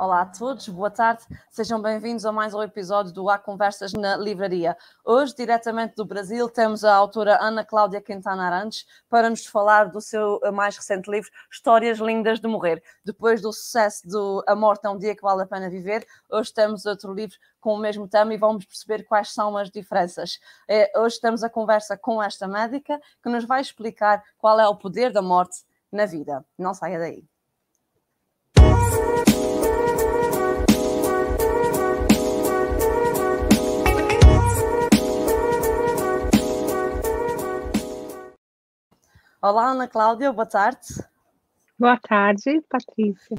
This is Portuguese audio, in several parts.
Olá a todos, boa tarde, sejam bem-vindos a mais um episódio do Há Conversas na Livraria. Hoje, diretamente do Brasil, temos a autora Ana Cláudia Quintana Arantes para nos falar do seu mais recente livro, Histórias Lindas de Morrer. Depois do sucesso do A Morte é um Dia que Vale a Pena Viver, hoje temos outro livro com o mesmo tema e vamos perceber quais são as diferenças. É, hoje temos a conversa com esta médica que nos vai explicar qual é o poder da morte na vida. Não saia daí. Olá, Ana Cláudia, boa tarde. Boa tarde, Patrícia.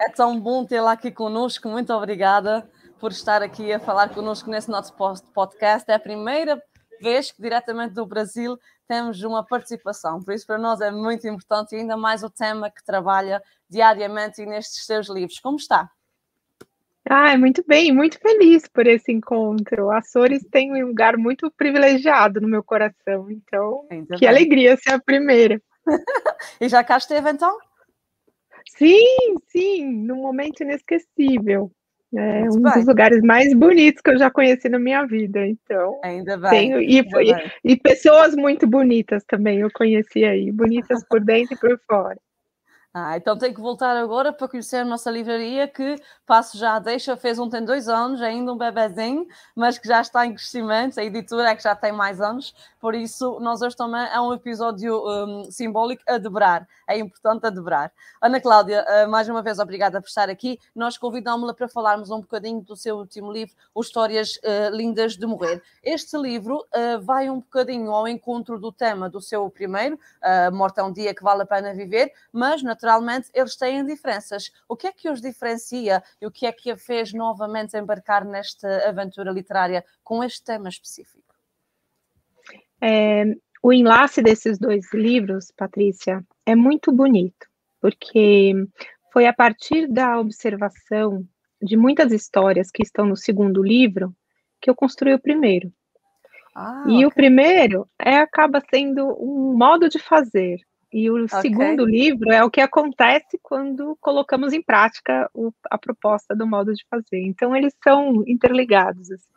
É tão bom tê-la aqui conosco, muito obrigada por estar aqui a falar conosco nesse nosso podcast. É a primeira vez que, diretamente do Brasil, temos uma participação, por isso para nós é muito importante e ainda mais o tema que trabalha diariamente nestes seus livros. Como está? Ah, muito bem, muito feliz por esse encontro. Açores tem um lugar muito privilegiado no meu coração, então Ainda que bem. alegria ser a primeira. e já cá esteve então? Sim, sim, num momento inesquecível. É muito um bem. dos lugares mais bonitos que eu já conheci na minha vida, então. Ainda bem. Tenho, e, Ainda e, bem. e pessoas muito bonitas também eu conheci aí, bonitas por dentro e por fora. Ah, então tenho que voltar agora para conhecer a nossa livraria, que passo já deixa, fez um tem dois anos, ainda um bebezinho, mas que já está em crescimento, a editora é que já tem mais anos, por isso nós hoje também é um episódio um, simbólico a dobrar, é importante a dobrar. Ana Cláudia, uh, mais uma vez obrigada por estar aqui, nós convidámos-la para falarmos um bocadinho do seu último livro, Os Histórias uh, Lindas de Morrer. Este livro uh, vai um bocadinho ao encontro do tema do seu primeiro, uh, Morte é um Dia que Vale a Pena Viver, mas na naturalmente eles têm diferenças. O que é que os diferencia e o que é que a fez novamente embarcar nesta aventura literária com este tema específico? É, o enlace desses dois livros, Patrícia, é muito bonito, porque foi a partir da observação de muitas histórias que estão no segundo livro que eu construí o primeiro. Ah, e okay. o primeiro é acaba sendo um modo de fazer, e o okay. segundo livro é o que acontece quando colocamos em prática o, a proposta do modo de fazer. Então, eles são interligados. Assim.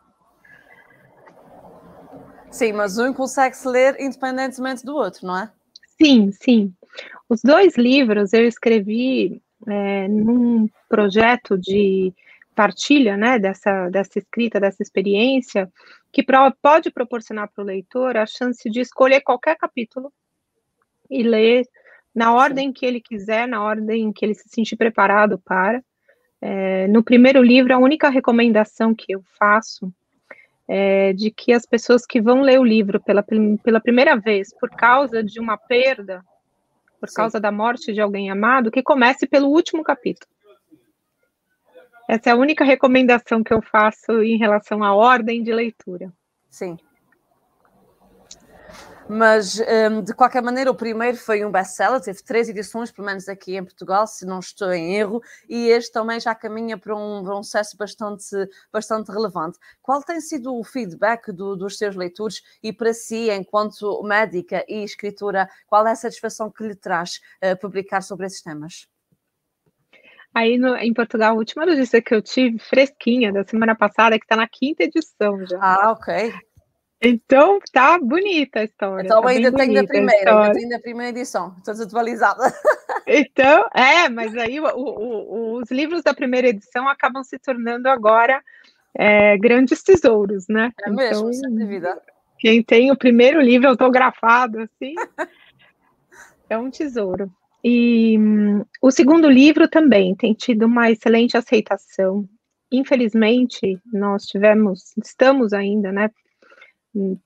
Sim, mas um consegue se ler independentemente do outro, não é? Sim, sim. Os dois livros eu escrevi é, num projeto de partilha, né, dessa, dessa escrita, dessa experiência, que pode proporcionar para o leitor a chance de escolher qualquer capítulo e ler na ordem que ele quiser, na ordem que ele se sentir preparado para. É, no primeiro livro, a única recomendação que eu faço é de que as pessoas que vão ler o livro pela, pela primeira vez, por causa de uma perda, por Sim. causa da morte de alguém amado, que comece pelo último capítulo. Essa é a única recomendação que eu faço em relação à ordem de leitura. Sim. Mas, um, de qualquer maneira, o primeiro foi um best-seller, teve três edições, pelo menos aqui em Portugal, se não estou em erro, e este também já caminha para um, para um sucesso bastante, bastante relevante. Qual tem sido o feedback do, dos seus leitores e para si, enquanto médica e escritora, qual é a satisfação que lhe traz uh, publicar sobre esses temas? Aí no, em Portugal, a última notícia que eu tive, fresquinha, da semana passada, é que está na quinta edição já. Ah, ok. Então tá bonita a história. Então tá ainda tem da primeira, ainda tem da primeira edição, estou desatualizada. Então, é, mas aí o, o, os livros da primeira edição acabam se tornando agora é, grandes tesouros, né? É mesmo, então, sem dúvida. Quem tem o primeiro livro autografado, assim, é um tesouro. E hum, o segundo livro também tem tido uma excelente aceitação. Infelizmente, nós tivemos, estamos ainda, né,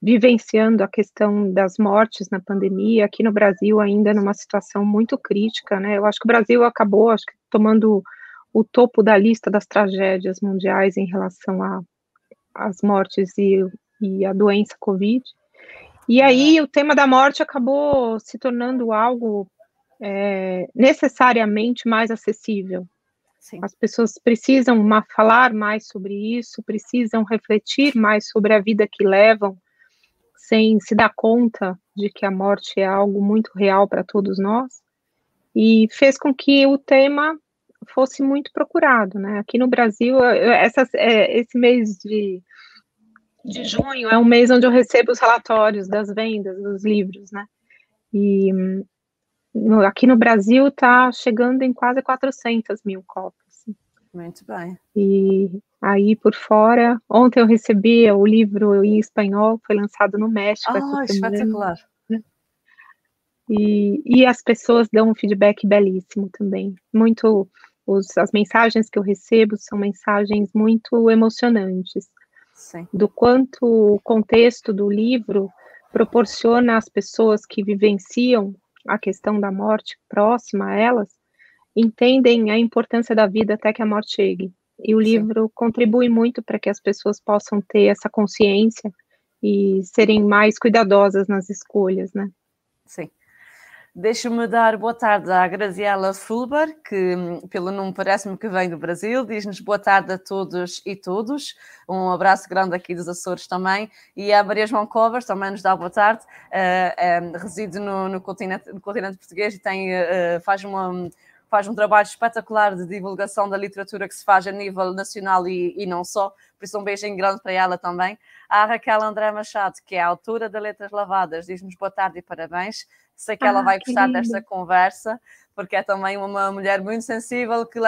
vivenciando a questão das mortes na pandemia, aqui no Brasil ainda numa situação muito crítica, né? Eu acho que o Brasil acabou, acho que tomando o topo da lista das tragédias mundiais em relação às mortes e, e a doença Covid. E aí o tema da morte acabou se tornando algo é, necessariamente mais acessível. Sim. As pessoas precisam falar mais sobre isso, precisam refletir mais sobre a vida que levam, sem se dar conta de que a morte é algo muito real para todos nós, e fez com que o tema fosse muito procurado, né? Aqui no Brasil, é, esse mês de, de junho é um mês onde eu recebo os relatórios das vendas dos livros, né? E no, aqui no Brasil está chegando em quase 400 mil cópias. Muito bem. E aí por fora, ontem eu recebi o livro em espanhol, foi lançado no México. Ah, espetacular. E, e as pessoas dão um feedback belíssimo também. Muito, os, as mensagens que eu recebo são mensagens muito emocionantes. Sim. Do quanto o contexto do livro proporciona às pessoas que vivenciam a questão da morte próxima a elas entendem a importância da vida até que a morte chegue. E o Sim. livro contribui muito para que as pessoas possam ter essa consciência e serem mais cuidadosas nas escolhas, né? Sim. Deixa-me dar boa tarde à Graziela Fulber, que pelo nome parece-me que vem do Brasil. Diz-nos boa tarde a todos e todos. Um abraço grande aqui dos Açores também. E a Maria João Covas também nos dá boa tarde. Uh, reside no, no, continente, no continente português e tem, uh, faz uma faz um trabalho espetacular de divulgação da literatura que se faz a nível nacional e, e não só, por isso um beijinho grande para ela também. A Raquel André Machado, que é a autora de Letras Lavadas, diz-nos boa tarde e parabéns. Sei que ah, ela vai gostar lindo. desta conversa, porque é também uma mulher muito sensível, que,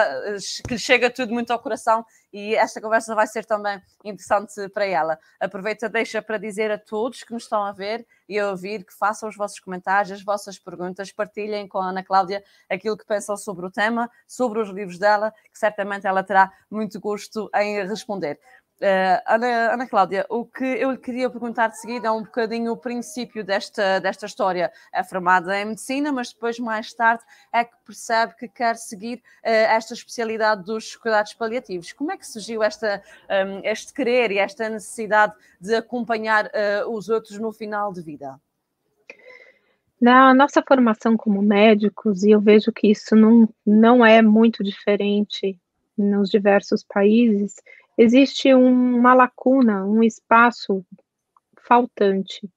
que lhe chega tudo muito ao coração e esta conversa vai ser também interessante para ela. Aproveita, deixa para dizer a todos que nos estão a ver e a ouvir que façam os vossos comentários, as vossas perguntas, partilhem com a Ana Cláudia aquilo que pensam sobre o tema, sobre os livros dela, que certamente ela terá muito gosto em responder. Uh, Ana, Ana Cláudia, o que eu lhe queria perguntar de seguida é um bocadinho o princípio desta, desta história. É formada em medicina, mas depois, mais tarde, é que percebe que quer seguir uh, esta especialidade dos cuidados paliativos. Como é que surgiu esta, um, este querer e esta necessidade de acompanhar uh, os outros no final de vida? Na nossa formação como médicos, e eu vejo que isso não, não é muito diferente nos diversos países, existe um, uma lacuna, um espaço faltante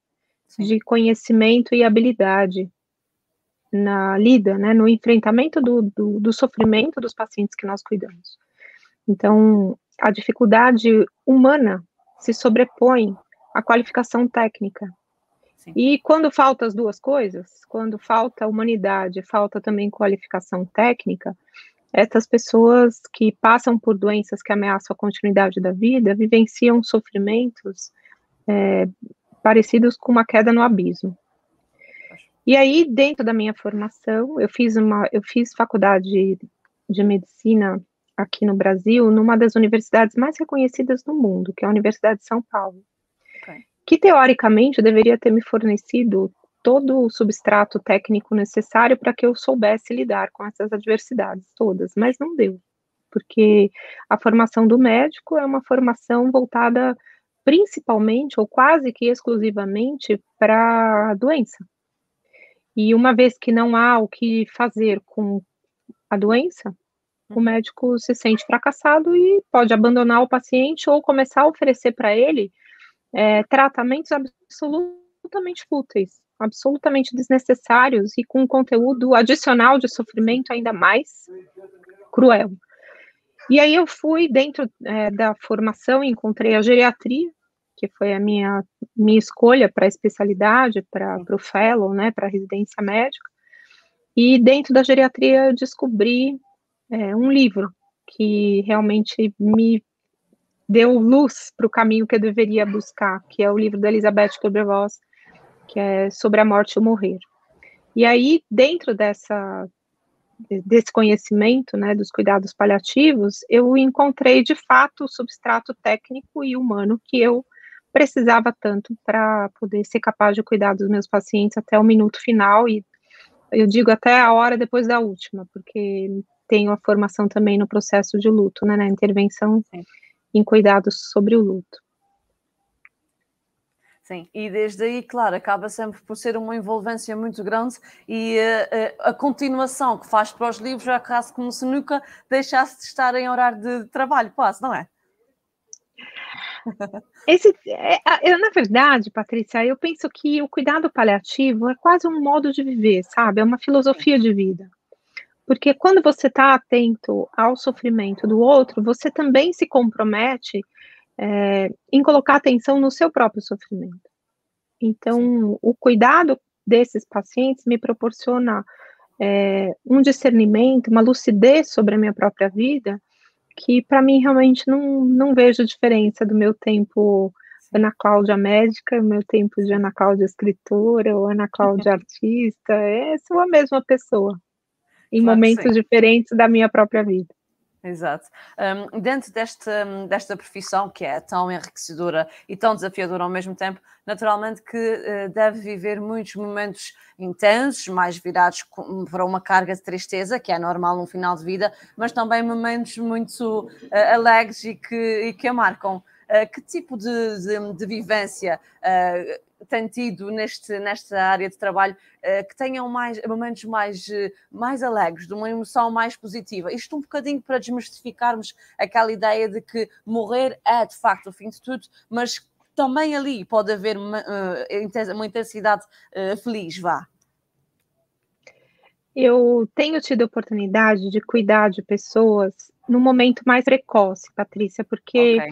Sim. de conhecimento e habilidade na lida, né, no enfrentamento do, do, do, sofrimento dos pacientes que nós cuidamos. Então, a dificuldade humana se sobrepõe à qualificação técnica. Sim. E quando falta as duas coisas, quando falta humanidade, falta também qualificação técnica, essas pessoas que passam por doenças que ameaçam a continuidade da vida vivenciam sofrimentos é, parecidos com uma queda no abismo. E aí, dentro da minha formação, eu fiz uma, eu fiz faculdade de, medicina aqui no Brasil, numa das universidades mais reconhecidas do mundo, que é a Universidade de São Paulo, okay. que teoricamente deveria ter me fornecido todo o substrato técnico necessário para que eu soubesse lidar com essas adversidades todas, mas não deu, porque a formação do médico é uma formação voltada principalmente ou quase que exclusivamente para a doença. E uma vez que não há o que fazer com a doença, o uhum. médico se sente fracassado e pode abandonar o paciente ou começar a oferecer para ele é, tratamentos absolutamente fúteis, absolutamente desnecessários e com um conteúdo adicional de sofrimento ainda mais cruel. E aí eu fui dentro é, da formação encontrei a geriatria, que foi a minha, minha escolha para a especialidade, para o fellow, né, para a residência médica. E dentro da geriatria eu descobri é, um livro que realmente me deu luz para o caminho que eu deveria buscar, que é o livro da Elizabeth Kubler-Ross, que é sobre a morte e o morrer. E aí, dentro dessa desse conhecimento, né, dos cuidados paliativos, eu encontrei de fato o substrato técnico e humano que eu precisava tanto para poder ser capaz de cuidar dos meus pacientes até o minuto final e eu digo até a hora depois da última, porque tenho a formação também no processo de luto, né, na intervenção Sim. em cuidados sobre o luto. Sim, e desde aí, claro, acaba sempre por ser uma envolvência muito grande e uh, uh, a continuação que faz para os livros é quase como se nunca deixasse de estar em horário de trabalho, quase, não é? Esse, é, eu, na verdade, Patrícia, eu penso que o cuidado paliativo é quase um modo de viver, sabe? É uma filosofia de vida. Porque quando você está atento ao sofrimento do outro, você também se compromete é, em colocar atenção no seu próprio sofrimento. Então, o cuidado desses pacientes me proporciona é, um discernimento, uma lucidez sobre a minha própria vida, que para mim realmente não, não vejo diferença do meu tempo Ana Cláudia médica, meu tempo de Ana Cláudia escritora, ou Ana Cláudia artista, é, sou a mesma pessoa, em claro momentos diferentes da minha própria vida. Exato. Um, dentro desta, desta profissão que é tão enriquecedora e tão desafiadora ao mesmo tempo, naturalmente que uh, deve viver muitos momentos intensos, mais virados para uma carga de tristeza, que é normal num final de vida, mas também momentos muito uh, alegres e que, e que a marcam. Uh, que tipo de, de, de vivência tem tido neste, nesta área de trabalho uh, que tenham mais, momentos mais, uh, mais alegres, de uma emoção mais positiva. Isto um bocadinho para desmistificarmos aquela ideia de que morrer é de facto o fim de tudo, mas também ali pode haver uma, uh, uma intensidade feliz, vá. Eu tenho tido a oportunidade de cuidar de pessoas no momento mais precoce, Patrícia, porque okay.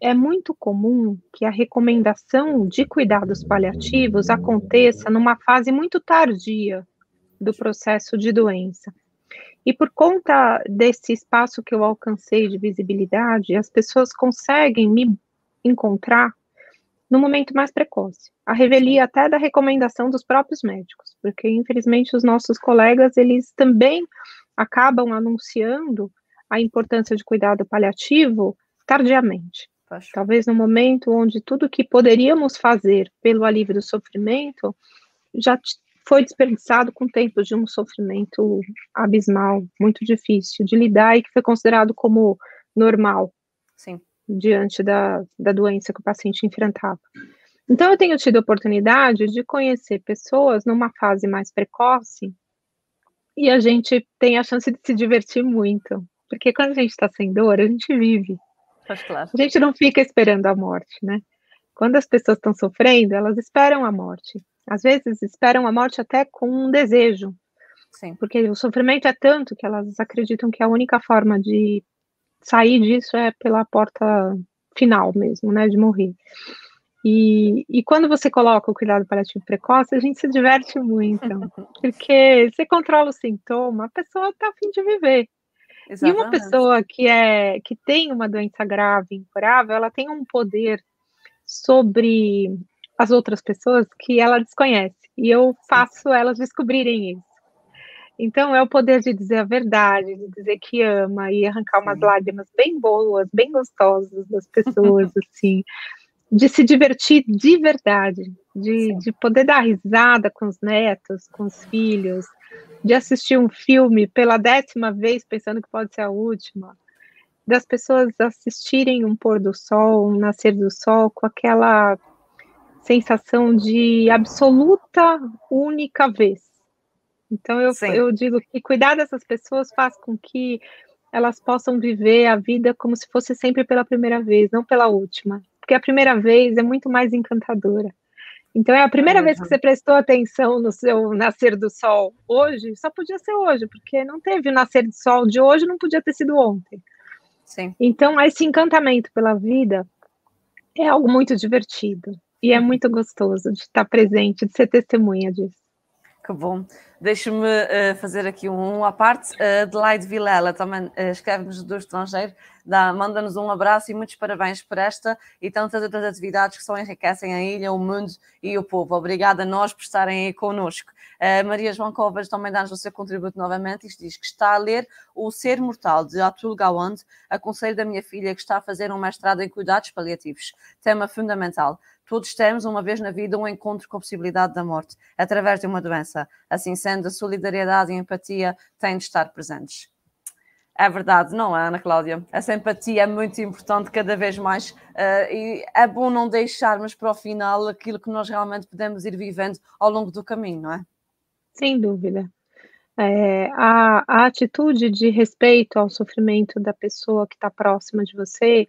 é muito comum que a recomendação de cuidados paliativos aconteça numa fase muito tardia do processo de doença. E por conta desse espaço que eu alcancei de visibilidade, as pessoas conseguem me encontrar no momento mais precoce. A revelia até da recomendação dos próprios médicos, porque infelizmente os nossos colegas eles também acabam anunciando a importância de cuidado paliativo tardiamente. Acho. Talvez no momento onde tudo que poderíamos fazer pelo alívio do sofrimento já foi desperdiçado com tempo de um sofrimento abismal, muito difícil de lidar e que foi considerado como normal. Sim. Diante da, da doença que o paciente enfrentava. Então, eu tenho tido a oportunidade de conhecer pessoas numa fase mais precoce e a gente tem a chance de se divertir muito. Porque quando a gente está sem dor, a gente vive. Claro. A gente não fica esperando a morte, né? Quando as pessoas estão sofrendo, elas esperam a morte. Às vezes esperam a morte até com um desejo. Sim. Porque o sofrimento é tanto que elas acreditam que a única forma de sair disso é pela porta final mesmo, né? De morrer. E, e quando você coloca o cuidado paliativo precoce, a gente se diverte muito. porque você controla o sintoma, a pessoa está a fim de viver. Exatamente. E uma pessoa que é que tem uma doença grave, incurável, ela tem um poder sobre as outras pessoas que ela desconhece. E eu faço elas descobrirem isso. Então é o poder de dizer a verdade, de dizer que ama e arrancar umas Sim. lágrimas bem boas, bem gostosas das pessoas, assim, de se divertir de verdade, de, de poder dar risada com os netos, com os filhos, de assistir um filme pela décima vez pensando que pode ser a última, das pessoas assistirem um pôr do sol, um nascer do sol com aquela sensação de absoluta única vez. Então eu, eu digo que cuidar dessas pessoas faz com que elas possam viver a vida como se fosse sempre pela primeira vez, não pela última. Porque a primeira vez é muito mais encantadora. Então é a primeira uhum. vez que você prestou atenção no seu nascer do sol hoje, só podia ser hoje, porque não teve o nascer do sol de hoje, não podia ter sido ontem. Sim. Então esse encantamento pela vida é algo muito divertido e é uhum. muito gostoso de estar presente, de ser testemunha disso. Que bom. Deixa-me uh, fazer aqui um à parte. Uh, Adelaide Vilela também uh, escreve-nos do estrangeiro, manda-nos um abraço e muitos parabéns por esta e tantas outras atividades que só enriquecem a ilha, o mundo e o povo. Obrigada a nós por estarem aí connosco. Uh, Maria João Covas também dá-nos o seu contributo novamente e diz que está a ler O Ser Mortal, de Atul Gawand. Aconselho da minha filha que está a fazer um mestrado em cuidados paliativos. Tema fundamental. Todos temos, uma vez na vida, um encontro com a possibilidade da morte, através de uma doença. Assim sendo, a solidariedade e a empatia têm de estar presentes. É verdade, não é, Ana Cláudia? Essa empatia é muito importante cada vez mais uh, e é bom não deixarmos para o final aquilo que nós realmente podemos ir vivendo ao longo do caminho, não é? Sem dúvida. É, a, a atitude de respeito ao sofrimento da pessoa que está próxima de você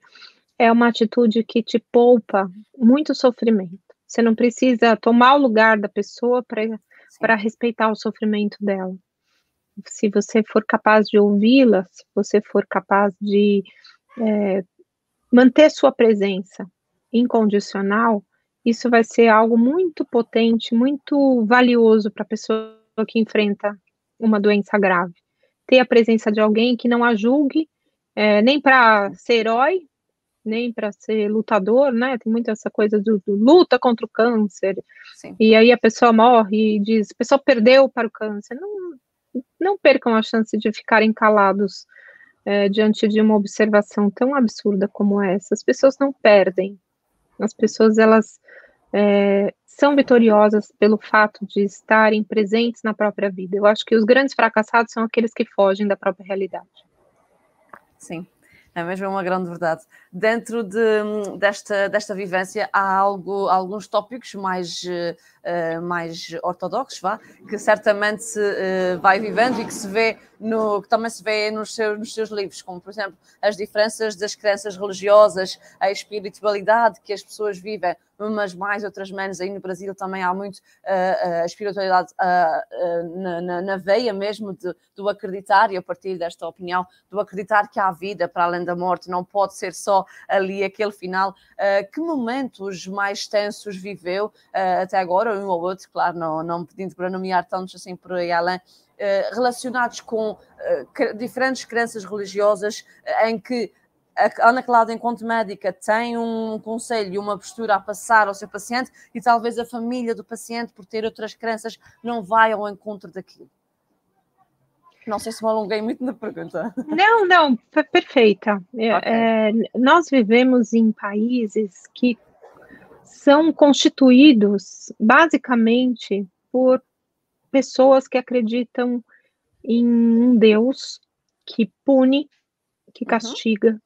é uma atitude que te poupa muito sofrimento. Você não precisa tomar o lugar da pessoa para respeitar o sofrimento dela. se você for capaz de ouvi-la, se você for capaz de é, manter sua presença incondicional, isso vai ser algo muito potente, muito valioso para a pessoa que enfrenta uma doença grave. Ter a presença de alguém que não a julgue, é, nem para ser herói, nem para ser lutador, né? Tem muito essa coisa do, do luta contra o câncer. Sim. E aí a pessoa morre e diz, a pessoa perdeu para o câncer. Não, não percam a chance de ficarem calados é, diante de uma observação tão absurda como essa. As pessoas não perdem. As pessoas elas é, são vitoriosas pelo fato de estarem presentes na própria vida. Eu acho que os grandes fracassados são aqueles que fogem da própria realidade. Sim, é mesmo uma grande verdade. Dentro de, desta, desta vivência há algo, alguns tópicos mais, uh, mais ortodoxos, vá, que certamente se uh, vai vivendo e que se vê no, que também se vê nos seus, nos seus livros, como por exemplo as diferenças das crenças religiosas, a espiritualidade que as pessoas vivem, umas mais, outras menos. Aí no Brasil também há muito uh, a espiritualidade uh, na, na, na, veia mesmo de, do acreditar, e eu partilho desta opinião, do acreditar que há vida para além da morte, não pode ser só ali aquele final. que momentos mais tensos viveu até agora, um ou outro, claro, não, não pedindo para nomear tantos assim por aí além, eh, relacionados com diferentes crenças religiosas, em que a Ana Cláudia, enquanto médica, tem um conselho e uma postura a passar ao seu paciente e talvez a família do paciente, por ter outras crenças, não vai ao encontro daquilo. Não sei se me alonguei muito na pergunta. Não, não, perfeita. É, okay. É, nós vivemos em países que são constituídos basicamente por pessoas que acreditam em um Deus que pune, que uhum. castiga uhum.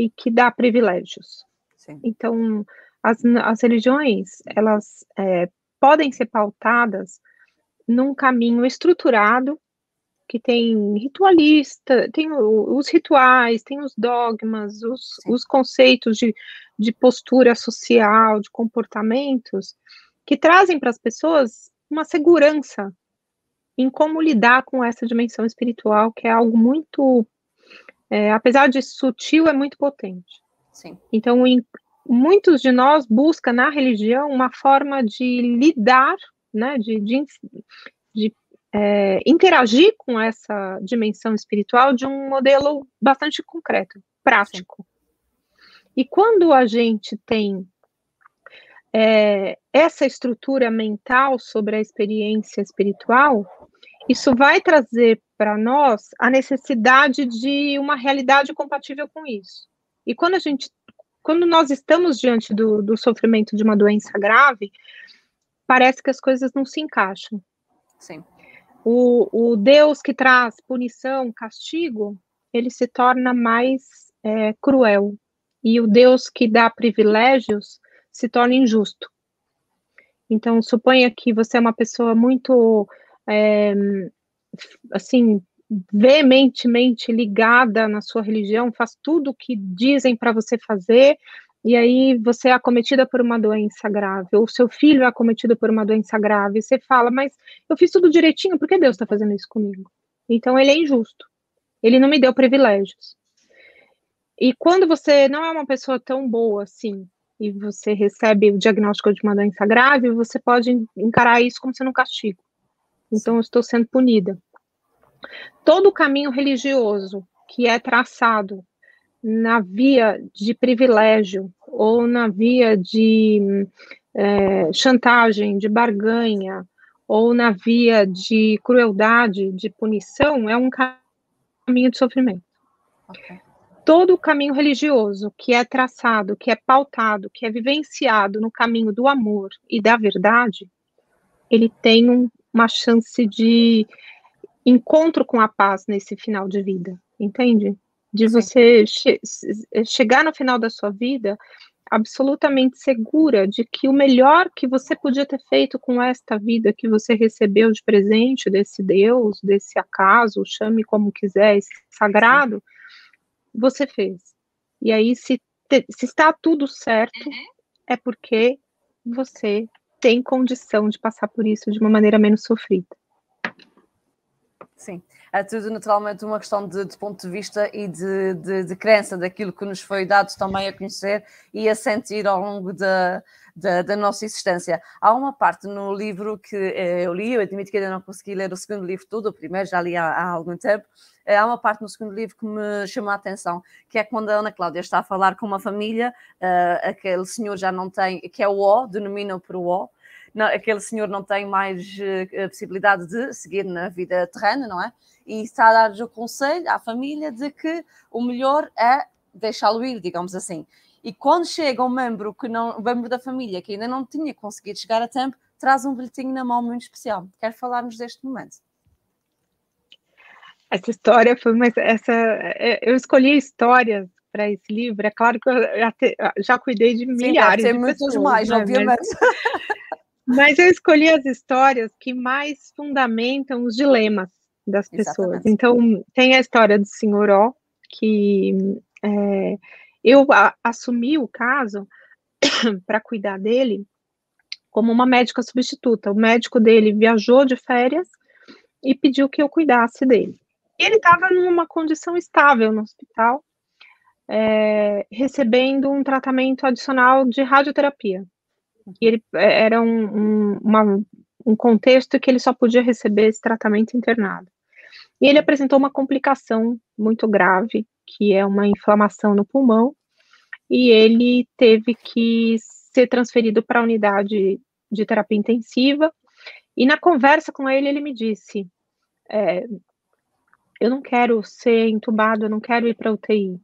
E que dá privilégios. Sim. Então, as, as religiões, elas é, podem ser pautadas num caminho estruturado, que tem ritualista, tem os rituais, tem os dogmas, os, os conceitos de, de postura social, de comportamentos, que trazem para as pessoas uma segurança em como lidar com essa dimensão espiritual, que é algo muito, é, apesar de sutil, é muito potente. Sim. Então, em, muitos de nós buscam na religião uma forma de lidar, né, de, de, de é, interagir com essa dimensão espiritual de um modelo bastante concreto, prático. Sim. E quando a gente tem é, essa estrutura mental sobre a experiência espiritual, isso vai trazer para nós a necessidade de uma realidade compatível com isso. E quando a gente, quando nós estamos diante do, do sofrimento de uma doença grave, parece que as coisas não se encaixam. Sim. O, o Deus que traz punição, castigo, ele se torna mais é, cruel. E o Deus que dá privilégios se torna injusto. Então, suponha que você é uma pessoa muito, é, assim, veementemente ligada na sua religião, faz tudo o que dizem para você fazer, e aí você é acometida por uma doença grave, ou seu filho é acometido por uma doença grave, e você fala, mas eu fiz tudo direitinho, por que Deus está fazendo isso comigo? Então, ele é injusto. Ele não me deu privilégios. E quando você não é uma pessoa tão boa assim, e você recebe o diagnóstico de uma doença grave, você pode encarar isso como sendo um castigo. Então, eu estou sendo punida. Todo o caminho religioso que é traçado na via de privilégio ou na via de é, chantagem, de barganha, ou na via de crueldade, de punição, é um caminho de sofrimento. Okay todo o caminho religioso que é traçado, que é pautado, que é vivenciado no caminho do amor e da verdade, ele tem um, uma chance de encontro com a paz nesse final de vida, entende? De você che chegar no final da sua vida absolutamente segura de que o melhor que você podia ter feito com esta vida que você recebeu de presente desse Deus, desse acaso, chame como quiser, esse sagrado, Sim você fez. E aí, se, te, se está tudo certo, uhum. é porque você tem condição de passar por isso de uma maneira menos sofrida. Sim, é tudo naturalmente uma questão de, de ponto de vista e de, de, de, crença daquilo que nos foi dado também a conhecer e a sentir ao longo da, da, da nossa existência. Há uma parte no livro que eh, eu li, eu admito que ainda não consegui ler o segundo livro todo, o primeiro já li há, há algum tempo, há uma parte no segundo livro que me chamou a atenção, que é quando a Ana Cláudia está a falar com uma família, uh, aquele senhor já não tem, que é o O, denomina por o O, não, aquele senhor não tem mais uh, possibilidade de seguir na vida terrena, não é? E está a dar-lhes o conselho à família de que o melhor é deixá-lo ir, digamos assim. E quando chega um membro que não, um membro da família que ainda não tinha conseguido chegar a tempo, traz um bilhetinho na mão muito especial. Quer falar-nos deste momento? Essa história foi uma. Essa, é, eu escolhi histórias para esse livro. É claro que eu já, te, já cuidei de milhares Sim, de muitas pessoas, mais, né? obviamente. Mas, mas, eu escolhi as histórias que mais fundamentam os dilemas das pessoas. Exatamente. Então, tem a história do senhor O, que é, eu a, assumi o caso para cuidar dele como uma médica substituta. O médico dele viajou de férias e pediu que eu cuidasse dele. Ele estava numa condição estável no hospital, é, recebendo um tratamento adicional de radioterapia. E ele é, era um, um, uma, um contexto que ele só podia receber esse tratamento internado. E ele apresentou uma complicação muito grave, que é uma inflamação no pulmão, e ele teve que ser transferido para a unidade de terapia intensiva. E na conversa com ele, ele me disse: é, Eu não quero ser entubado, eu não quero ir para UTI.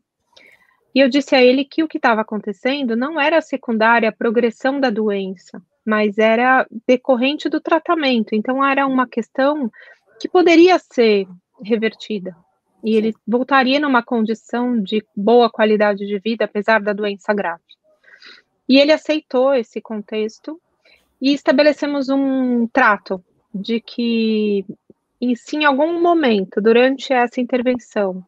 E eu disse a ele que o que estava acontecendo não era secundária a progressão da doença, mas era decorrente do tratamento. Então, era uma questão que poderia ser revertida. E ele voltaria numa condição de boa qualidade de vida, apesar da doença grave. E ele aceitou esse contexto e estabelecemos um trato de que, em sim, em algum momento, durante essa intervenção,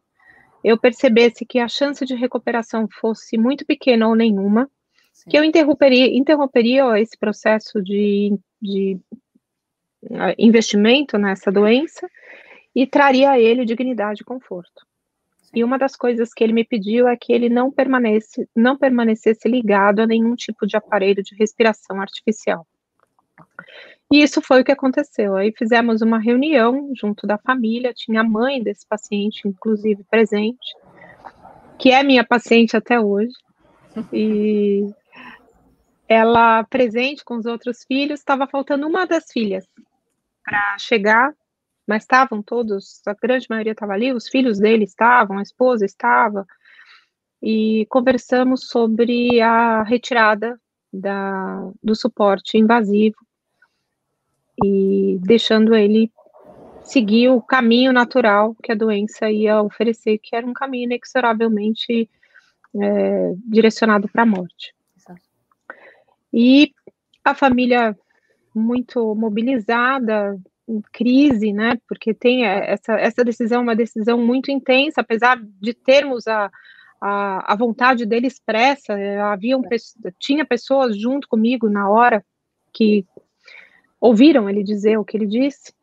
eu percebesse que a chance de recuperação fosse muito pequena ou nenhuma, Sim. que eu interromperia, interromperia esse processo de, de ah, investimento nessa doença e traria a ele dignidade e conforto. E uma das coisas que ele me pediu é que ele não, permanece, não permanecesse ligado a nenhum tipo de aparelho de respiração artificial. E isso foi o que aconteceu. Aí fizemos uma reunião junto da família, tinha a mãe desse paciente, inclusive, presente, que é minha paciente até hoje. E ela, presente com os outros filhos, estava faltando uma das filhas para chegar mas estavam todos, a grande maioria estava ali, os filhos dele estavam, a esposa estava, e conversamos sobre a retirada da, do suporte invasivo e deixando ele seguir o caminho natural que a doença ia oferecer, que era um caminho inexoravelmente é, direcionado para a morte. E a família muito mobilizada, crise, né? Porque tem essa, essa decisão, uma decisão muito intensa, apesar de termos a, a, a vontade dele expressa, eh, haviam, tinha pessoas junto comigo na hora que ouviram ele dizer o que ele disse.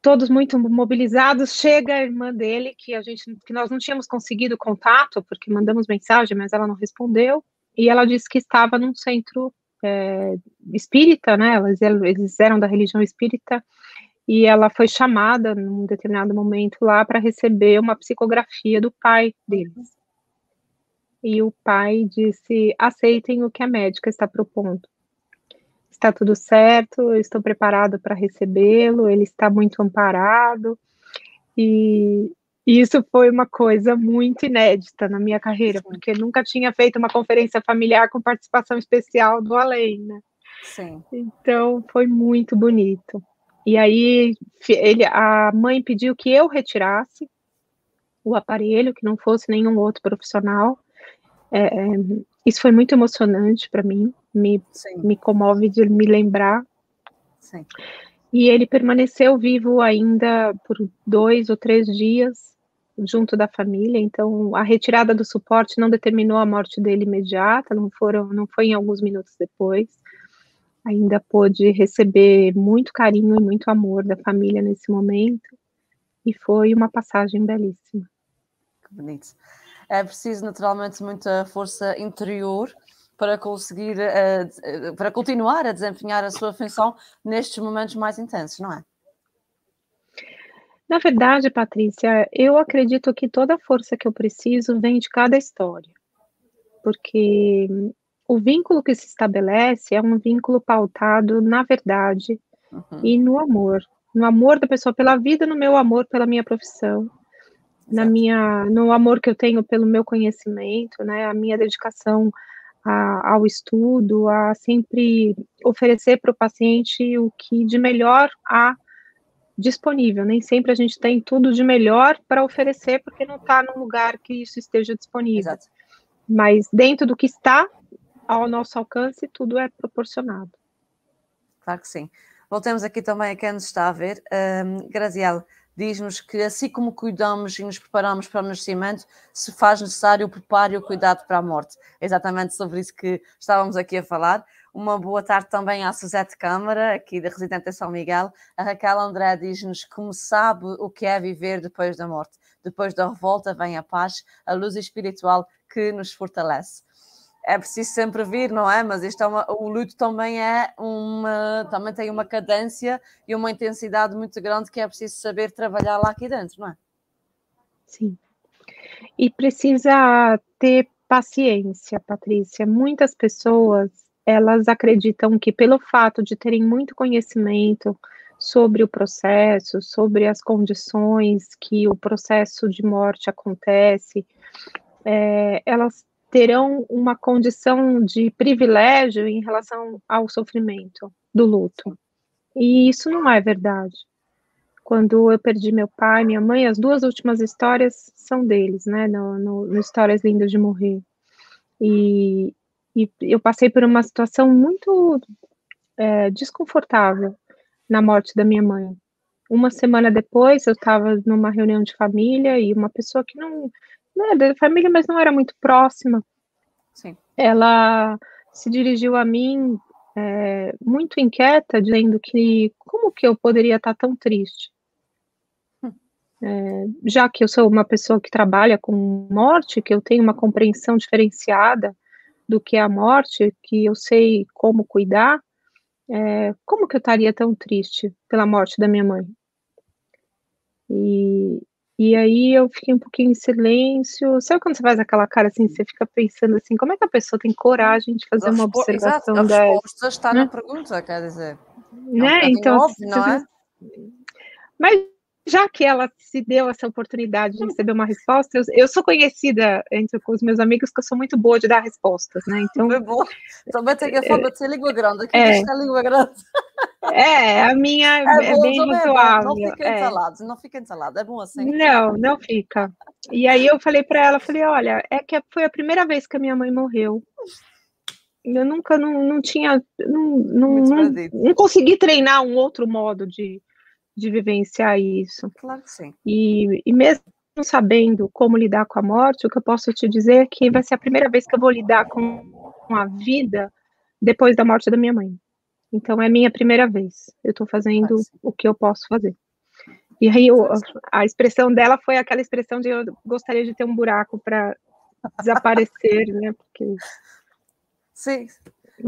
Todos muito mobilizados, chega a irmã dele, que a gente, que nós não tínhamos conseguido contato, porque mandamos mensagem, mas ela não respondeu, e ela disse que estava num centro é, espírita, né? Eles, eram da religião espírita e ela foi chamada num determinado momento lá para receber uma psicografia do pai deles. E o pai disse: aceitem o que a médica está propondo. Está tudo certo, eu estou preparado para recebê-lo, ele está muito amparado. E, isso foi uma coisa muito inédita na minha carreira, Sim. porque nunca tinha feito uma conferência familiar com participação especial do além, né? Sim. Então foi muito bonito. E aí ele, a mãe pediu que eu retirasse o aparelho, que não fosse nenhum outro profissional. É, é isso foi muito emocionante para mim, me, me comove de me lembrar. Sim. E ele permaneceu vivo ainda por dois ou três dias, junto da família, então a retirada do suporte não determinou a morte dele imediata, não foram, não foi em alguns minutos depois. ainda pôde receber muito carinho e muito amor da família nesse momento, e foi uma passagem belíssima. Que bonito. É preciso naturalmente muita força interior para conseguir, uh, para continuar a desempenhar a sua função nestes momentos mais intensos, não é? Na verdade, Patrícia, eu acredito que toda a força que eu preciso vem de cada história, porque o vínculo que se estabelece é um vínculo pautado na verdade uhum. e no amor, no amor da pessoa pela vida, no meu amor pela minha profissão, Exato. na minha, no amor que eu tenho pelo meu conhecimento, né, a minha dedicação a, ao estudo, a sempre oferecer para o paciente o que de melhor há disponível. Nem sempre a gente tem tudo de melhor para oferecer, porque não está no lugar que isso esteja disponível. Exato. Mas dentro do que está ao nosso alcance, tudo é proporcionado. Claro que sim. Voltemos aqui também a quem nos está a ver. Um, Graziela, diz-nos que assim como cuidamos e nos preparamos para o nascimento, se faz necessário o preparo e o cuidado para a morte. É exatamente sobre isso que estávamos aqui a falar. Uma boa tarde também à Suzete Câmara, aqui da Residente São Miguel. A Raquel André diz-nos como sabe o que é viver depois da morte. Depois da revolta vem a paz, a luz espiritual que nos fortalece é preciso sempre vir, não é? Mas isto é uma, o luto também é uma, também tem uma cadência e uma intensidade muito grande que é preciso saber trabalhar lá aqui dentro, não é? Sim. E precisa ter paciência, Patrícia. Muitas pessoas, elas acreditam que pelo fato de terem muito conhecimento sobre o processo, sobre as condições que o processo de morte acontece, é, elas terão uma condição de privilégio em relação ao sofrimento do luto. E isso não é verdade. Quando eu perdi meu pai, minha mãe, as duas últimas histórias são deles, né? No, no, no Histórias Lindas de Morrer. E, e, eu passei por uma situação muito é, desconfortável na morte da minha mãe. Uma semana depois, eu estava numa reunião de família e uma pessoa que não né, da família, mas não era muito próxima. Sim. Ela se dirigiu a mim é, muito inquieta, dizendo que como que eu poderia estar tão triste? Hum. É, já que eu sou uma pessoa que trabalha com morte, que eu tenho uma compreensão diferenciada do que é a morte, que eu sei como cuidar, é, como que eu estaria tão triste pela morte da minha mãe? E, e aí eu fiquei um pouquinho em silêncio. Sabe quando você faz aquela cara assim, você fica pensando assim, como é que a pessoa tem coragem de fazer uma observação Exato, a resposta está né? na pergunta, quer dizer. Né? É um então, óbvio, não é? Mas já que ela se deu essa oportunidade de receber uma resposta, eu, eu sou conhecida entre os meus amigos que eu sou muito boa de dar respostas, né? Então. Foi bom. Também tem que falar de ser língua grande, aqui é, a língua grande. É, a minha é, é bem razoável. Não fica é. entalado, não fica entalado, é bom assim. Não, não fica. E aí eu falei para ela, falei, olha, é que foi a primeira vez que a minha mãe morreu. Eu nunca, não, não tinha, não, não, não, não consegui treinar um outro modo de, de vivenciar isso. Claro que sim. E, e mesmo sabendo como lidar com a morte, o que eu posso te dizer é que vai ser a primeira vez que eu vou lidar com, com a vida depois da morte da minha mãe. Então é minha primeira vez. Eu estou fazendo o que eu posso fazer. E aí eu, a expressão dela foi aquela expressão de eu gostaria de ter um buraco para desaparecer, né? Porque sim,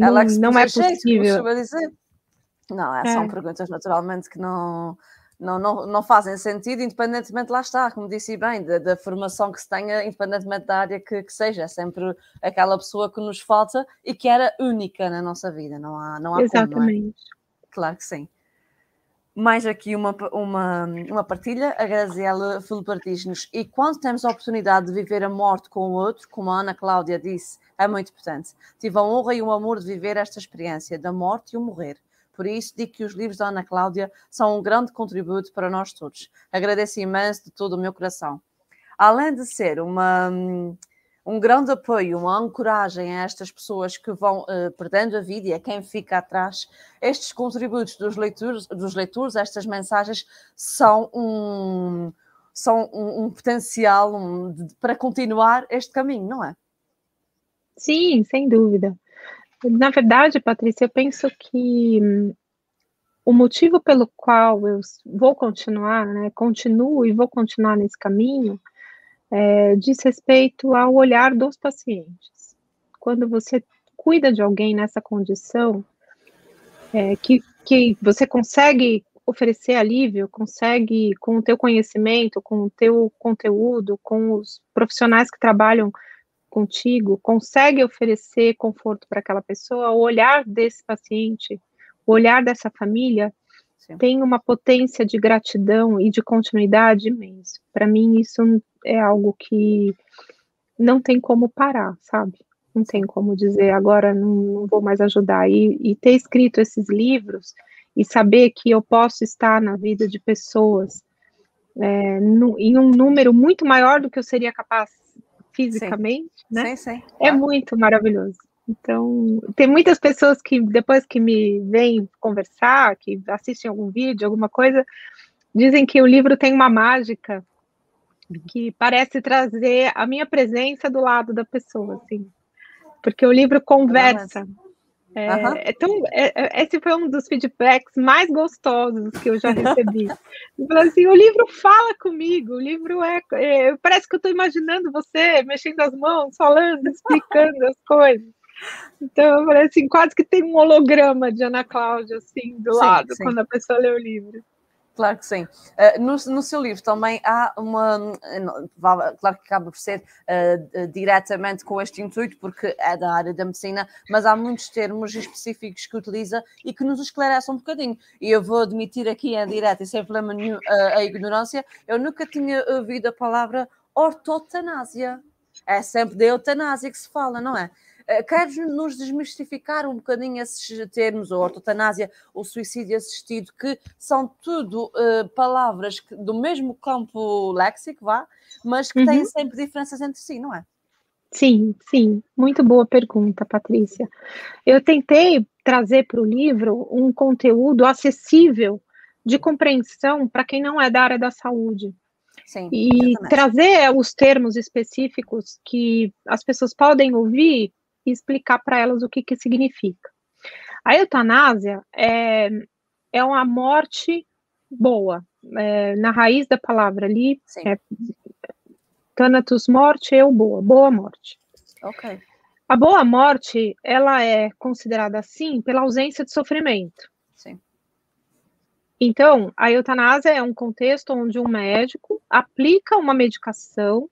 ela não, não é possível. Não, é, são é. perguntas naturalmente que não, não, não, não fazem sentido, independentemente, lá está, como disse bem, da, da formação que se tenha, independentemente da área que, que, seja, é sempre aquela pessoa que nos falta e que era única na nossa vida, não há, não há Exatamente. Como, é? Claro que sim. Mais aqui uma, uma, uma partilha, a Graziela Filipe diz-nos, e quando temos a oportunidade de viver a morte com o outro, como a Ana Cláudia disse, é muito importante. Tive a honra e o amor de viver esta experiência da morte e o morrer por isso, digo que os livros da Ana Cláudia são um grande contributo para nós todos. Agradeço imenso de todo o meu coração. Além de ser uma, um grande apoio, uma ancoragem a estas pessoas que vão uh, perdendo a vida e a quem fica atrás, estes contributos dos leitores, dos leitores estas mensagens, são um, são um, um potencial um, de, para continuar este caminho, não é? Sim, sem dúvida. Na verdade, Patrícia, eu penso que o motivo pelo qual eu vou continuar, né, continuo e vou continuar nesse caminho, é, diz respeito ao olhar dos pacientes. Quando você cuida de alguém nessa condição, é, que, que você consegue oferecer alívio, consegue, com o teu conhecimento, com o teu conteúdo, com os profissionais que trabalham contigo, consegue oferecer conforto para aquela pessoa, o olhar desse paciente o olhar dessa família Sim. tem uma potência de gratidão e de continuidade imenso. Para mim, isso é algo que não tem como parar, sabe? Não tem como dizer agora não, não vou mais ajudar. E, e, ter escrito esses livros e saber que eu posso estar na vida de pessoas é, no, em um número muito maior do que eu seria capaz fisicamente, sim. né? Sim, sim. É muito maravilhoso. Então, tem muitas pessoas que depois que me vêm conversar, que assistem algum vídeo, alguma coisa, dizem que o livro tem uma mágica que parece trazer a minha presença do lado da pessoa, assim, porque o livro conversa. É, uhum. é tão, é, é, esse foi um dos feedbacks mais gostosos que eu já recebi. assim, o livro fala comigo, o livro é, é parece que eu estou imaginando você mexendo as mãos, falando, explicando as coisas. Então, parece assim, quase que tem um holograma de Ana Cláudia, assim, do sim, lado, sim. quando a pessoa lê o livro. Claro que sim. Uh, no, no, seu livro também há uma. Claro que acaba por ser uh, diretamente com este intuito, porque é da área da medicina, mas há muitos termos específicos que utiliza e que nos esclarecem um bocadinho. E eu vou admitir aqui em direto, e sem problema nenhum, uh, a ignorância, eu nunca tinha ouvido a palavra ortotanásia. É sempre de eutanásia que se fala, não é? Eh, queres nos desmistificar um bocadinho esses termos, a ortotanásia, o suicídio assistido, que são tudo uh, palavras que, do mesmo campo léxico, vá, mas que uhum. têm sempre diferenças entre si, não é? Sim, sim, muito boa pergunta, Patrícia. Eu tentei trazer para o livro um conteúdo acessível de compreensão para quem não é da área da saúde. Sim, e exatamente. trazer os termos específicos que as pessoas podem ouvir e explicar para elas o que, que significa. A eutanásia é, é uma morte boa, é, na raiz da palavra ali, Sim. é Thanatos morte, eu boa, boa morte. Ok. A boa morte, ela é considerada assim pela ausência de sofrimento. Sim. Então, a eutanásia é um contexto onde um médico aplica uma medicação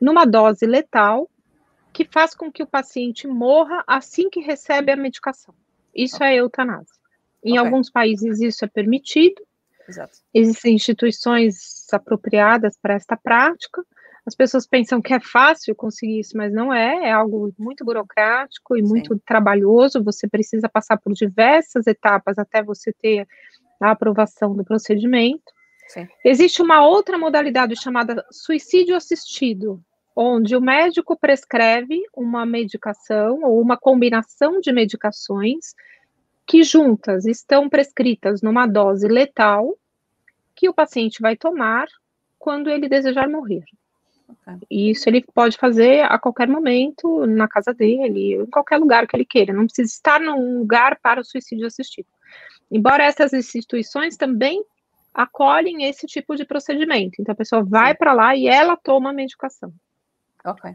numa dose letal que faz com que o paciente morra assim que recebe a medicação. Isso okay. é eutanásia. Em okay. alguns países isso é permitido. Exato. Existem instituições apropriadas para esta prática. As pessoas pensam que é fácil conseguir isso, mas não é. É algo muito burocrático e Sim. muito trabalhoso. Você precisa passar por diversas etapas até você ter a aprovação do procedimento. Sim. Existe uma outra modalidade chamada suicídio assistido, onde o médico prescreve uma medicação ou uma combinação de medicações que juntas estão prescritas numa dose letal que o paciente vai tomar quando ele desejar morrer. E isso ele pode fazer a qualquer momento, na casa dele, em qualquer lugar que ele queira, não precisa estar num lugar para o suicídio assistido. Embora essas instituições também acolhem esse tipo de procedimento. Então a pessoa vai para lá e ela toma a medicação. Ok.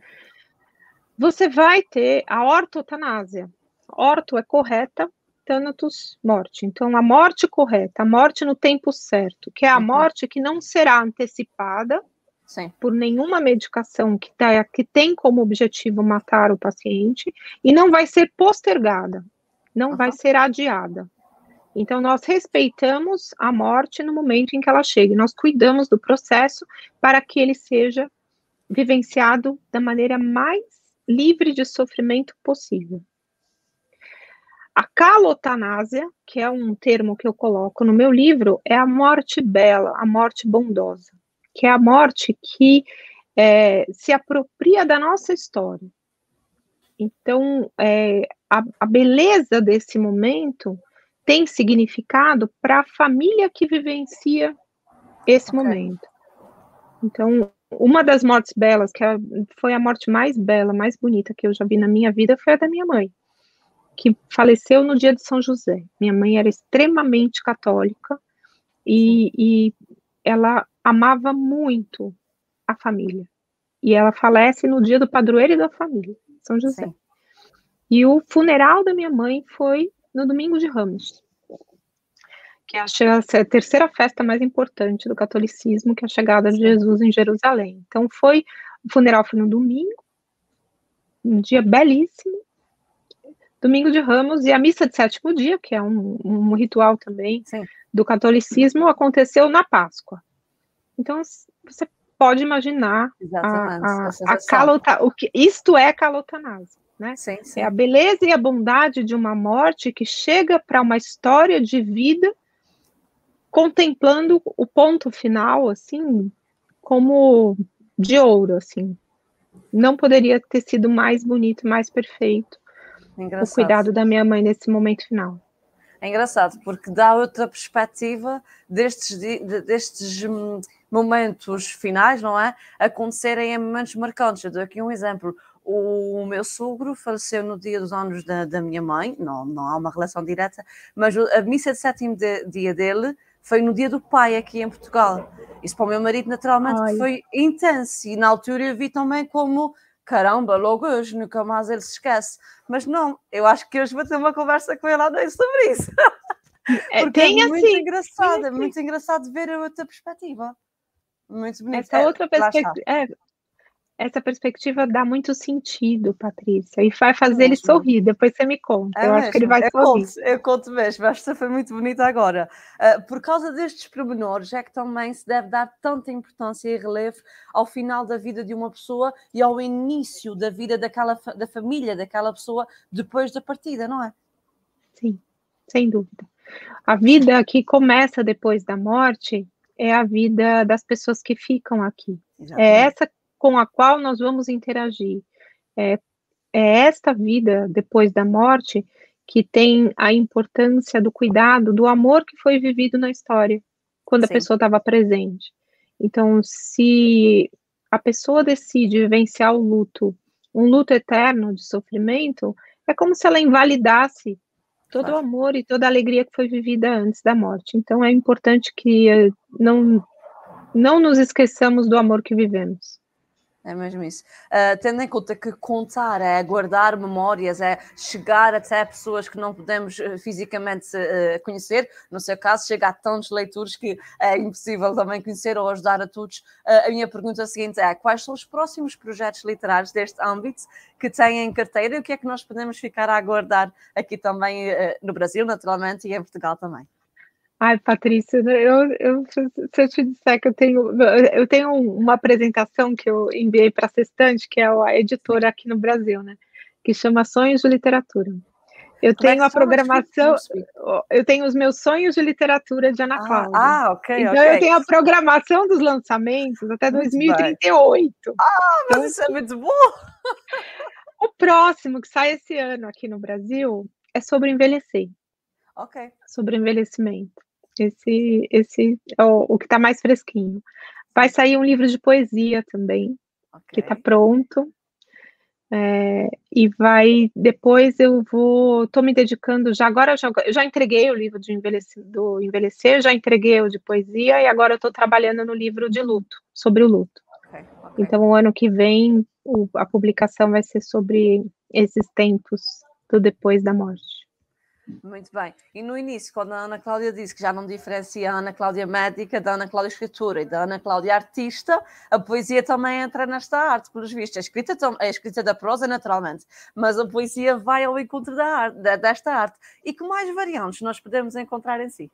Você vai ter a ortotanásia. Orto é correta, Thanatos, morte. Então, a morte correta, a morte no tempo certo, que é a uhum. morte que não será antecipada Sim. por nenhuma medicação que, tá, que tem como objetivo matar o paciente e não vai ser postergada, não uhum. vai ser adiada. Então, nós respeitamos a morte no momento em que ela chega, nós cuidamos do processo para que ele seja vivenciado da maneira mais livre de sofrimento possível. A calotanásia, que é um termo que eu coloco no meu livro, é a morte bela, a morte bondosa, que é a morte que é, se apropria da nossa história. Então, é, a, a beleza desse momento tem significado para a família que vivencia esse momento. Então, uma das mortes belas, que foi a morte mais bela, mais bonita que eu já vi na minha vida, foi a da minha mãe. que faleceu no dia de São José. Minha mãe era extremamente católica e, e ela amava muito a família. E ela falece no dia do padroeiro da família, São José. Sim. E o funeral da minha mãe foi no domingo de Ramos, que é a, terceira festa mais importante do catolicismo, que é a chegada de Jesus em Jerusalém. Então foi, o funeral foi no domingo, um dia belíssimo, domingo de Ramos, e a missa de sétimo dia, que é um, um ritual também Sim. do catolicismo, aconteceu na Páscoa. Então, você pode imaginar a, a, a calota, o que isto é calotanase. Né? Sim, sim. É a beleza e a bondade de uma morte que chega para uma história de vida contemplando o ponto final, assim, como de ouro, assim. Não poderia ter sido mais bonito, mais perfeito. Engraçado. O cuidado da minha mãe nesse momento final. É engraçado, porque dá outra perspectiva destes, destes hum, momentos finais, não é? Acontecerem em momentos marcantes. Eu dou aqui um exemplo. O meu sogro faleceu no dia dos anos da, da minha mãe, não, não há uma relação direta, mas a missa de sétimo de, dia dele foi no dia do pai aqui em Portugal. Isso para o meu marido, naturalmente, Ai. foi intenso. E na altura eu vi também como caramba, logo hoje, nunca mais ele se esquece. Mas não, eu acho que hoje vou ter uma conversa com ele à sobre isso. É, Porque tem é muito assim, engraçado, é muito engraçado ver a outra perspectiva. Muito bonito. Essa é, outra perspectiva. É, essa perspectiva dá muito sentido, Patrícia, e vai fazer é ele sorrir. Depois você me conta. É eu mesmo. acho que ele vai eu sorrir. Conto, eu conto mesmo, acho que foi muito bonita agora. Uh, por causa destes pormenores, é que também se deve dar tanta importância e relevo ao final da vida de uma pessoa e ao início da vida daquela da família daquela pessoa depois da partida, não é? Sim, sem dúvida. A vida que começa depois da morte é a vida das pessoas que ficam aqui. É Exatamente. É essa com a qual nós vamos interagir. É, é esta vida depois da morte que tem a importância do cuidado, do amor que foi vivido na história, quando Sim. a pessoa estava presente. Então, se a pessoa decide vivenciar o luto, um luto eterno de sofrimento, é como se ela invalidasse todo claro. o amor e toda a alegria que foi vivida antes da morte. Então, é importante que eh, não, não nos esqueçamos do amor que vivemos. É mesmo isso. Uh, tendo em conta que contar é guardar memórias, é chegar até pessoas que não podemos uh, fisicamente uh, conhecer. No seu caso, chega a tantos leitores que é impossível também conhecer ou ajudar a todos. a minha pergunta seguinte é: quais são os próximos projetos literários deste âmbito que têm em carteira e o que é que nós podemos ficar a aguardar aqui também no Brasil, naturalmente, e em Portugal também? Ai, Patrícia, eu, eu, se eu te disser que eu tenho, eu tenho uma apresentação que eu enviei para a Sextante, que é a editora aqui no Brasil, né? Que chama Sonhos de Literatura. Eu Como é tenho é a programação, eu tenho os meus sonhos de literatura de Ana ah, Cláudia. Ah, ok, Então okay. eu tenho a programação dos lançamentos até muito 2038. Bem. Ah, mas então, isso é muito bom! O próximo que sai esse ano aqui no Brasil é sobre envelhecer. Ok. Sobre envelhecimento. Esse, esse é o, o que está mais fresquinho. Vai sair um livro de poesia também, okay. que está pronto. É, e vai depois eu vou estou me dedicando já agora já, já entreguei o livro de envelhecer, do envelhecer já entreguei o de poesia e agora eu estou trabalhando no livro de luto sobre o luto okay, okay. então o ano que vem o, a publicação vai ser sobre esses tempos do depois da morte muito bem. E no início, quando a Ana Cláudia disse que já não diferencia a Ana Cláudia médica da Ana Cláudia escritora e da Ana Cláudia artista, a poesia também entra nesta arte, pelos vistos. A escrita, a escrita da prosa, naturalmente, mas a poesia vai ao encontro da arte, desta arte. E que mais variantes nós podemos encontrar em si?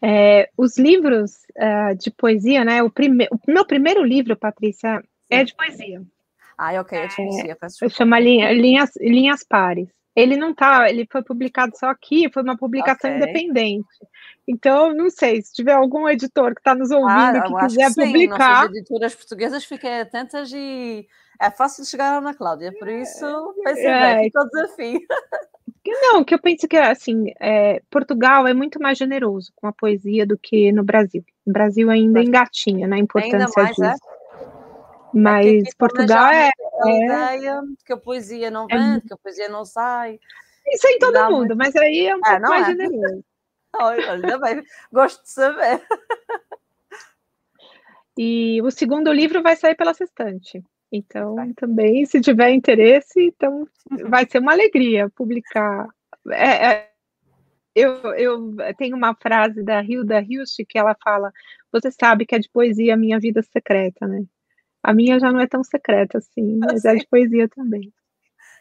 É, os livros uh, de poesia, né? O, prime o meu primeiro livro, Patrícia, é Sim. é de poesia. Ah, ok, eu te conhecia, é, Chama linhas, linhas Pares. Ele não tá, ele foi publicado só aqui, foi uma publicação okay. independente. Então, não sei, se tiver algum editor que está nos ouvindo ah, que quiser que publicar. As editoras portuguesas fiquem atentas e é fácil de chegar na Cláudia, por isso pensei é, bem, fica o desafio. Não, que eu penso que assim, é, Portugal é muito mais generoso com a poesia do que no Brasil. O Brasil ainda engatinha na importância mais, é? disso. É? Mas Portugal é, é. ideia de que a poesia não é vende, é. que a poesia não sai. Isso é em todo mundo, mas aí é um é, pouco mais é. generoso. Olha, bem, gosto de saber. E o segundo livro vai sair pela Sextante. Então, vai. também, se tiver interesse, então vai ser uma alegria publicar. É, é, eu, eu tenho uma frase da Hilda Hilst que ela fala: Você sabe que é de poesia a minha vida secreta, né? A minha já não é tão secreta assim, mas é de poesia também.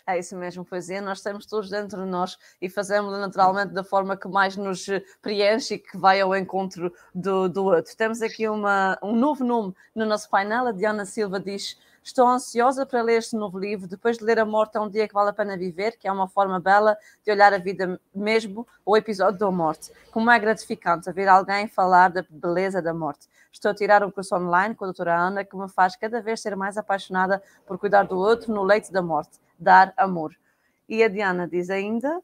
É isso mesmo, poesia, nós temos todos dentro de nós e fazemos naturalmente da forma que mais nos preenche e que vai ao encontro do, do outro. Temos aqui uma, um novo nome no nosso painel, a Diana Silva diz Estou ansiosa para ler este novo livro. Depois de ler A Morte é um Dia que Vale a Pena Viver, que é uma forma bela de olhar a vida mesmo, o episódio da morte. Como é gratificante ouvir alguém falar da beleza da morte. Estou a tirar um curso online com a doutora Ana, que me faz cada vez ser mais apaixonada por cuidar do outro no leito da morte. Dar amor. E a Diana diz ainda,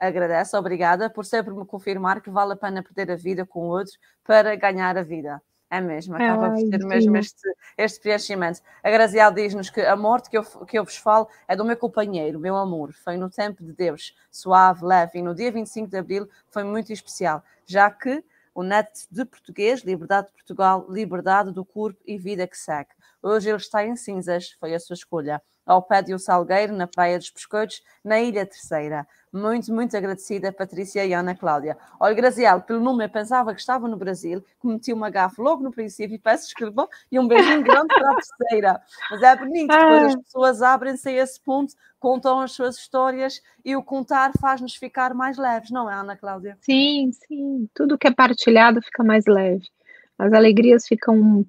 agradece, obrigada, por sempre me confirmar que vale a pena perder a vida com o outro para ganhar a vida. É mesmo, acaba por ter mesmo este, este preenchimento. A Graziel diz-nos que a morte que eu, que eu vos falo é do meu companheiro, meu amor. Foi no tempo de Deus, suave, leve, e no dia 25 de abril foi muito especial, já que o net de português, Liberdade de Portugal, Liberdade do Corpo e Vida que segue. Hoje ele está em cinzas, foi a sua escolha ao pé de um salgueiro, na Praia dos Biscoitos, na Ilha Terceira. Muito, muito agradecida, Patrícia e Ana Cláudia. Olha, Graziel, pelo nome eu pensava que estava no Brasil, cometi uma gafe logo no princípio e peço desculpa e um beijinho grande para a terceira. Mas é bonito, depois as ah. pessoas abrem-se a esse ponto, contam as suas histórias e o contar faz-nos ficar mais leves, não é, Ana Cláudia? Sim, sim. Tudo que é partilhado fica mais leve. As alegrias ficam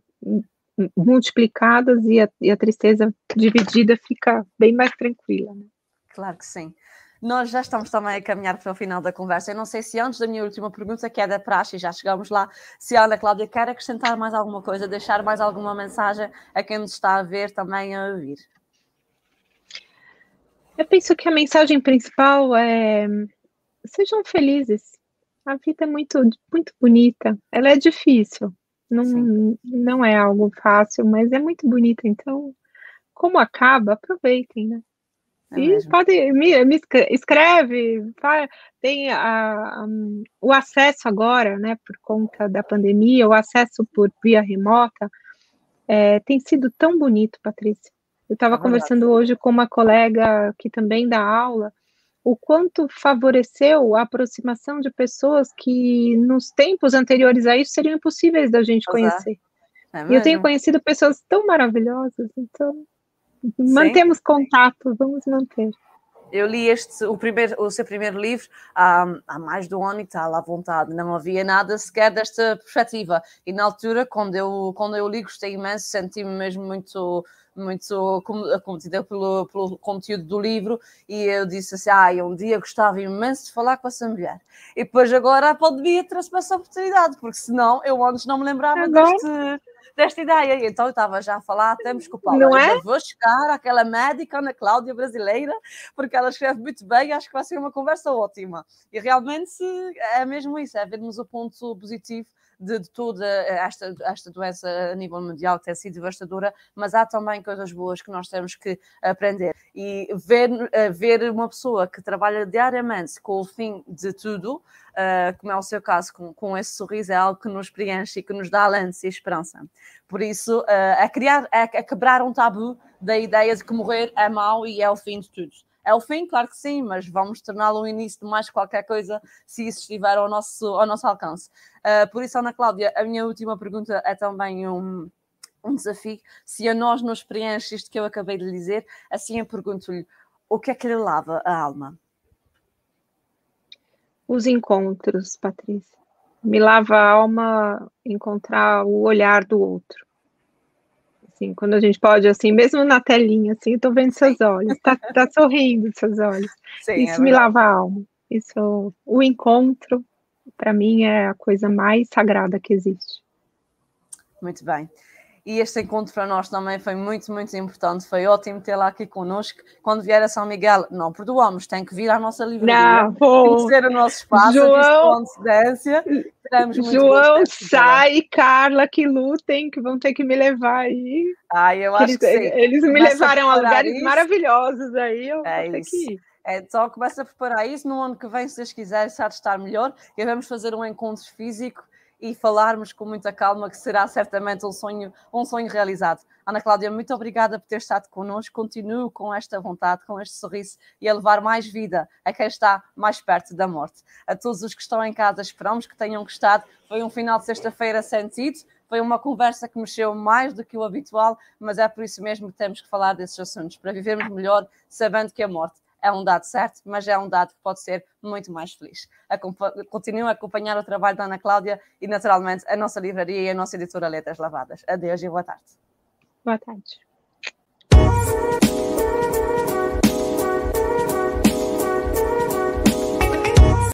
multiplicadas e a, e a tristeza dividida fica bem mais tranquila. Né? Claro que sim. Nós já estamos também a caminhar para o final da conversa. Eu não sei se antes da minha última pergunta, que é da praxe, já chegamos lá, se a Ana Cláudia quer acrescentar mais alguma coisa, deixar mais alguma mensagem a quem nos está a ver também a ouvir. Eu penso que a mensagem principal é sejam felizes. A vida é muito, muito bonita. Ela é difícil, não, não é algo fácil, mas é muito bonito. Então, como acaba, aproveitem, né? É e mesmo. pode, me, me escreve, tem a, um, o acesso agora, né, por conta da pandemia, o acesso por via remota, é, tem sido tão bonito, Patrícia. Eu estava é conversando hoje com uma colega que também dá aula, o quanto favoreceu a aproximação de pessoas que nos tempos anteriores a isso seriam impossíveis da gente conhecer. É e eu tenho conhecido pessoas tão maravilhosas, então Sim. mantemos contato, vamos manter. Eu li este, o, primeiro, o seu primeiro livro há, há mais de um ano e tal, à vontade. Não havia nada sequer desta perspectiva. E na altura, quando eu, quando eu li, gostei imenso, senti-me mesmo muito muito cometida pelo, pelo conteúdo do livro e eu disse assim, ah, um dia gostava imenso de falar com essa mulher. E depois agora a pandemia trouxe-me essa oportunidade, porque senão eu antes não me lembrava deste, desta ideia. E então eu estava já a falar, temos que o Paulo, não é? vou chegar àquela médica, Ana Cláudia brasileira, porque ela escreve muito bem e acho que vai ser uma conversa ótima. E realmente é mesmo isso, é vermos o ponto positivo de, de toda esta, esta doença a nível mundial que tem sido devastadora, mas há também coisas boas que nós temos que aprender. E ver, eh, ver uma pessoa que trabalha diariamente com o fim de tudo, Uh, como é o seu caso, com, com esse sorriso, é algo que nos preenche e que nos dá alento e esperança. Por isso, uh, é, criar, é, é, quebrar um tabu da ideia de que morrer é mau e é o fim de tudo. É o fim, claro que sim, mas vamos torná-lo o início de mais qualquer coisa se isso estiver ao nosso, ao nosso alcance. Uh, por isso, Ana Cláudia, a minha última pergunta é também um, um desafio. Se a nós nos preenche isto que eu acabei de dizer, assim eu pergunto-lhe o que é que lhe lava a alma? Os encontros, Patrícia. Me lava a alma encontrar o olhar do outro assim, quando a gente pode, assim, mesmo na telinha, assim, eu tô vendo seus olhos, tá, tá sorrindo seus olhos. Sim, é Isso é me lava a alma. Isso, o encontro, para mim, é a coisa mais sagrada que existe. Muito bem. E este encontro para nós também foi muito, muito importante. Foi ótimo tê-la aqui connosco. Quando vier a São Miguel, não perdoamos, tem que vir à nossa livraria, não, conhecer o nosso espaço, João. João, Sai e Carla que lutem, que vão ter que me levar aí. Ah, eu acho eles, que sim. Eles me Começa levaram a, a lugares isso. maravilhosos aí, eu é vou isso. ter que ir. É, só começa a preparar isso no ano que vem, se Deus quiser, se há de estar melhor, e vamos fazer um encontro físico e falarmos com muita calma, que será certamente um sonho, um sonho realizado. Ana Cláudia, muito obrigada por ter estado connosco. Continuo com esta vontade, com este sorriso e a levar mais vida a quem está mais perto da morte. A todos os que estão em casa, esperamos que tenham gostado. Foi um final de sexta-feira sentido. Foi uma conversa que mexeu mais do que o habitual, mas é por isso mesmo que temos que falar desses assuntos, para vivermos melhor, sabendo que a morte é um dado certo, mas é um dado que pode ser muito mais feliz. Continuo a acompanhar o trabalho da Ana Cláudia e, naturalmente, a nossa livraria e a nossa editora Letras Lavadas. Adeus e boa tarde. Boa tarde.